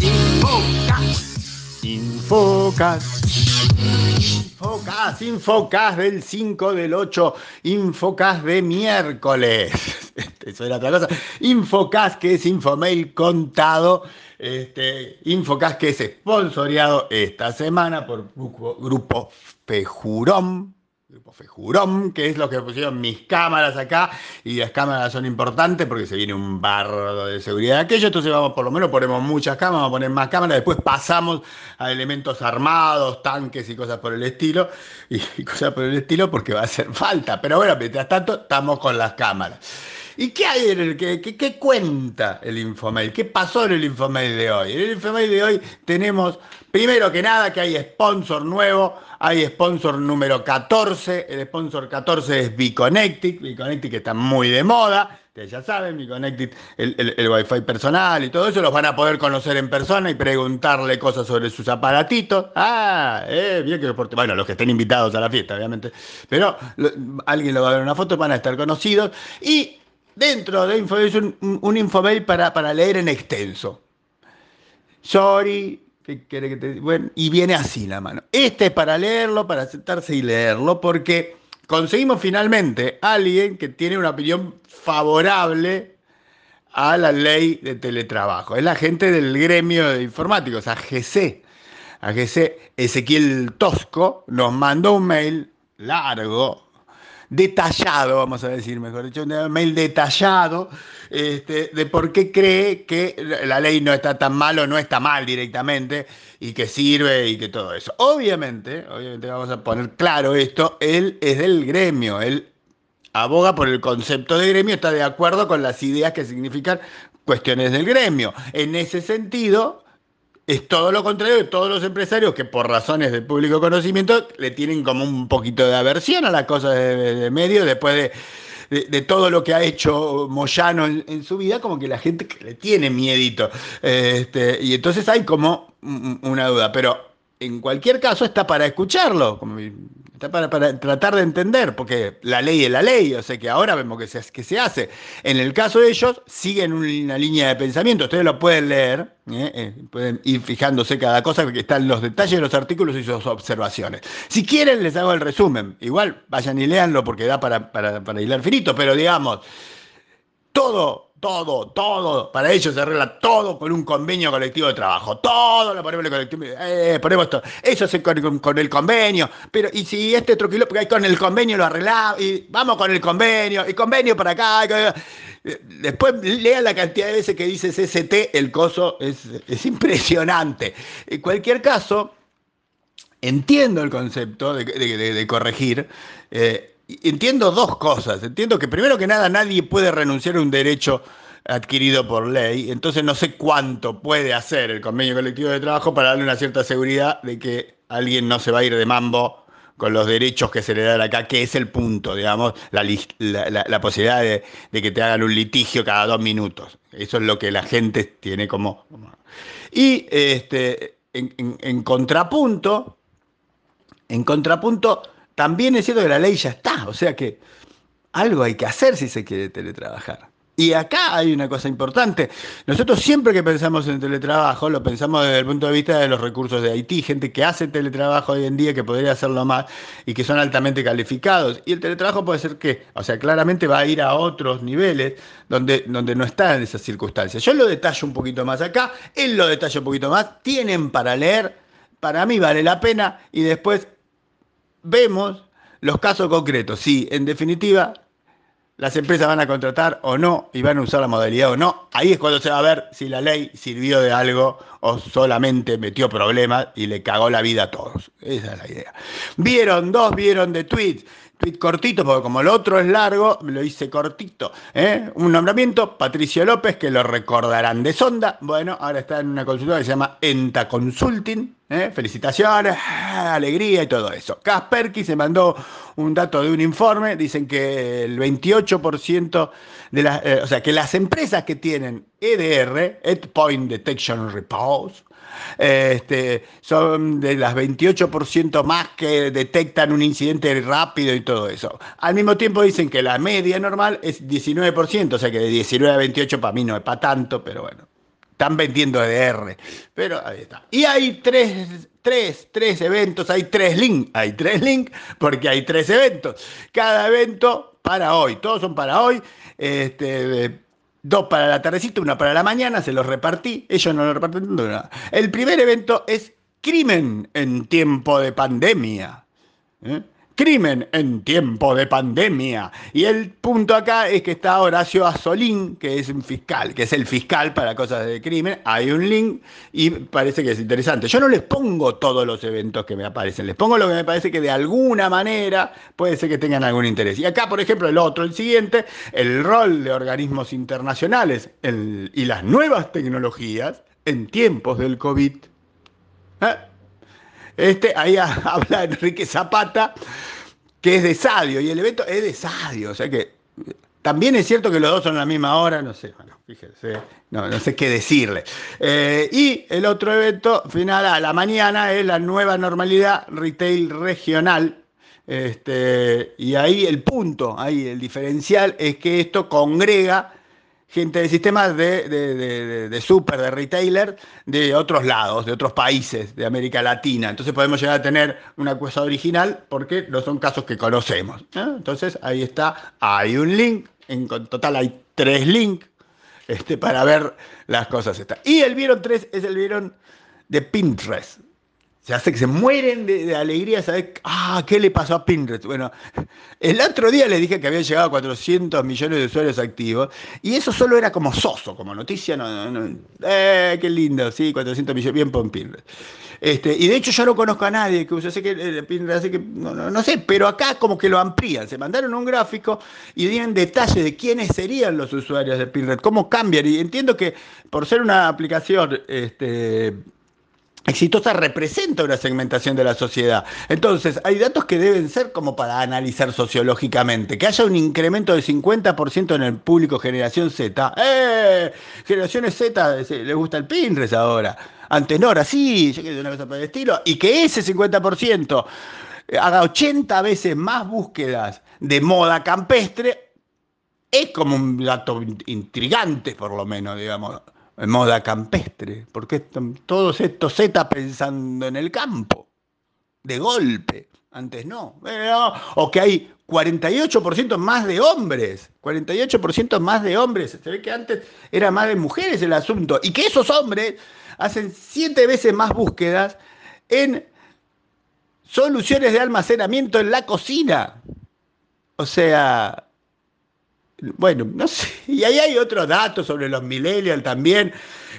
Infocas. Infocas. Infocas, Infocas del 5 del 8, Infocas de miércoles. Eso era otra cosa. Infocas, que es Infomail contado. Este, Infocas, que es sponsoreado esta semana por Grupo Fejurón. Fejurón, que es lo que pusieron mis cámaras acá, y las cámaras son importantes porque se viene un barro de seguridad aquello, entonces vamos, por lo menos ponemos muchas cámaras, vamos a poner más cámaras, después pasamos a elementos armados, tanques y cosas por el estilo, y cosas por el estilo porque va a hacer falta, pero bueno, mientras tanto estamos con las cámaras. ¿Y qué hay en el qué, qué, cuenta el Infomail? ¿Qué pasó en el Infomail de hoy? En el Infomail de hoy tenemos, primero que nada, que hay sponsor nuevo, hay sponsor número 14, el sponsor 14 es Biconnectic, Biconnectic que está muy de moda, ustedes ya saben, Biconnectic, el, el, el Wi-Fi personal y todo eso, los van a poder conocer en persona y preguntarle cosas sobre sus aparatitos. Ah, eh, bien que bueno, los que estén invitados a la fiesta, obviamente, pero alguien lo va a ver en una foto, van a estar conocidos y dentro de Info es un, un para, para leer en extenso. Sorry, ¿qué quiere que te Bueno, y viene así la mano. Este es para leerlo, para sentarse y leerlo, porque conseguimos finalmente a alguien que tiene una opinión favorable a la ley de teletrabajo. Es la gente del gremio de informáticos, AGC. AGC Ezequiel Tosco nos mandó un mail largo, detallado, vamos a decir, mejor dicho, un mail detallado este, de por qué cree que la ley no está tan mal o no está mal directamente y que sirve y que todo eso. Obviamente, obviamente vamos a poner claro esto, él es del gremio, él aboga por el concepto de gremio, está de acuerdo con las ideas que significan cuestiones del gremio. En ese sentido, es todo lo contrario de todos los empresarios que por razones de público conocimiento le tienen como un poquito de aversión a las cosas de, medio después de, de, todo lo que ha hecho Moyano en, su vida, como que la gente le tiene miedito. Este, y entonces hay como una duda, pero en cualquier caso está para escucharlo, para, tratar de entender, porque la ley es la ley, o sea que ahora vemos que se, que se hace. En el caso de ellos, siguen una línea de pensamiento, ustedes lo pueden leer, ¿eh? Eh, pueden ir fijándose cada cosa, porque están los detalles de los artículos y sus observaciones. Si quieren, les hago el resumen, igual vayan y léanlo porque da para, para, para hilar finito, pero digamos, todo todo, todo, para ellos se arregla todo con un convenio colectivo de trabajo, todo lo ponemos en el colectivo, eh, ponemos todo, eso es con, con, el convenio, pero y si este otro kilo, porque con el convenio lo arreglamos, y vamos con el convenio, y convenio para acá, después lean la cantidad de veces que dice CST, el coso es, es impresionante. En cualquier caso, entiendo el concepto de, de corregir, eh, entiendo dos cosas. Entiendo que primero que nada nadie puede renunciar a un derecho adquirido por ley, entonces no sé cuánto puede hacer el convenio colectivo de trabajo para darle una cierta seguridad de que alguien no se va a ir de mambo con los derechos que se le dan acá, que es el punto, digamos, la, posibilidad de, que te hagan un litigio cada dos minutos. Eso es lo que la gente tiene como... Y este, en contrapunto, en contrapunto, también es cierto que la ley ya está, o sea que algo hay que hacer si se quiere teletrabajar. Y acá hay una cosa importante. Nosotros siempre que pensamos en teletrabajo, lo pensamos desde el punto de vista de los recursos de Haití, gente que hace teletrabajo hoy en día, que podría hacerlo más y que son altamente calificados. Y el teletrabajo puede ser que, o sea, claramente va a ir a otros niveles donde, donde no está en esas circunstancias. Yo lo detallo un poquito más acá, él lo detalla un poquito más, tienen para leer, para mí vale la pena y después vemos los casos concretos. Si, en definitiva, las empresas van a contratar o no y van a usar la modalidad o no, ahí es cuando se va a ver si la ley sirvió de algo o solamente metió problemas y le cagó la vida a todos. Esa es la idea. Vieron dos, vieron de tweets tweet cortito, porque como el otro es largo, lo hice cortito. ¿eh? Un nombramiento, Patricio López, que lo recordarán de Sonda. Bueno, ahora está en una consultora que se llama Enta Consulting. ¿Eh? Felicitaciones, alegría y todo eso. Kasperky se mandó un dato de un informe, dicen que el 28% de las, eh, o sea, que las empresas que tienen EDR, Endpoint Detection Repose, este, son de las 28% más que detectan un incidente rápido y todo eso. Al mismo tiempo dicen que la media normal es 19%, o sea que de 19 a 28 para mí no es para tanto, pero bueno, Están vendiendo EDR. Pero ahí está. Y hay tres, tres, tres eventos, hay tres links. Hay tres links porque hay tres eventos. Cada evento para hoy. Todos son para hoy. Este, dos para la tardecita, una para la mañana, se los repartí. Ellos no lo reparten nada. El primer evento es crimen en tiempo de pandemia. ¿Eh? Crimen en tiempo de pandemia. Y el punto acá es que está Horacio Azolín, que es un fiscal, que es el fiscal para cosas de crimen. Hay un link y parece que es interesante. Yo no les pongo todos los eventos que me aparecen, les pongo lo que me parece que de alguna manera puede ser que tengan algún interés. Y acá, por ejemplo, el otro, el siguiente, el rol de organismos internacionales y las nuevas tecnologías en tiempos del COVID. ¿Eh? Este, ahí habla Enrique Zapata, que es de Sadio, y el evento es de Sadio, o sea que también es cierto que los dos son a la misma hora, no sé, bueno, fíjense, no, no sé qué decirle. Eh, y el otro evento final a la mañana es la nueva normalidad retail regional. Este, y ahí el punto, ahí el diferencial es que esto congrega gente de sistemas de, de, de, super, de retailer de otros lados, de otros países de América Latina. Entonces podemos llegar a tener una cosa original porque no son casos que conocemos. Entonces ahí está, hay un link, en total hay tres links este, para ver las cosas. Y el Vieron 3 es el Vieron de Pinterest se hace que se mueren de, alegría saber, ah, ¿qué le pasó a Pinterest? Bueno, el otro día les dije que había llegado a 400 millones de usuarios activos y eso solo era como soso, como noticia, no, no, eh, qué lindo, sí, 400 millones, bien por Pinterest. Este, y de hecho yo no conozco a nadie que use, sé que eh, Pinterest, así que no, sé, pero acá como que lo amplían, se mandaron un gráfico y tienen detalles de quiénes serían los usuarios de Pinterest, cómo cambian, y entiendo que por ser una aplicación este, exitosa representa una segmentación de la sociedad. Entonces, hay datos que deben ser como para analizar sociológicamente. Que haya un incremento del 50% en el público generación Z. ¡Eh! Generaciones Z les gusta el Pinterest ahora. Antes no, ahora sí, yo quiero una cosa por el estilo. Y que ese 50% haga 80 veces más búsquedas de moda campestre es como un dato intrigante, por lo menos, digamos moda campestre, porque todos estos Z pensando en el campo, de golpe, antes no, o que hay 48% más de hombres, 48% más de hombres, se ve que antes era más de mujeres el asunto, y que esos hombres hacen siete veces más búsquedas en soluciones de almacenamiento en la cocina. O sea, bueno, no sé, y ahí hay otros datos sobre los millennials también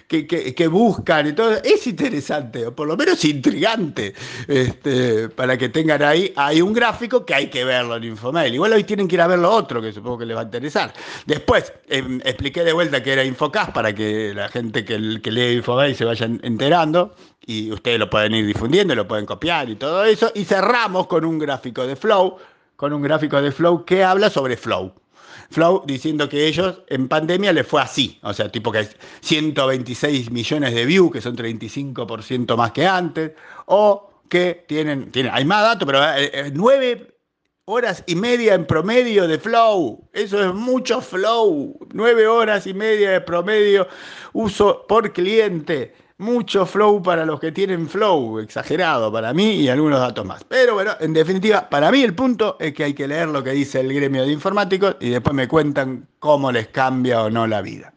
que, buscan y todo. Es interesante, o por lo menos intrigante, este, para que tengan ahí, hay un gráfico que hay que verlo en Infomail. Igual hoy tienen que ir a ver lo otro, que supongo que les va a interesar. Después, em, expliqué de vuelta que era Infocast para que la gente que, que lee Infomail se vayan enterando y ustedes lo pueden ir difundiendo, lo pueden copiar y todo eso. Y cerramos con un gráfico de Flow, con un gráfico de Flow que habla sobre Flow. Flow diciendo que ellos en pandemia les fue así, o sea, tipo que hay 126 millones de views, que son 35% más que antes, o que tienen, tienen hay más datos, pero eh, eh, nueve horas y media en promedio de flow. Eso es mucho flow. Nueve horas y media de promedio uso por cliente mucho flow para los que tienen flow, exagerado para mí y algunos datos más. Pero bueno, en definitiva, para mí el punto es que hay que leer lo que dice el gremio de informáticos y después me cuentan cómo les cambia o no la vida.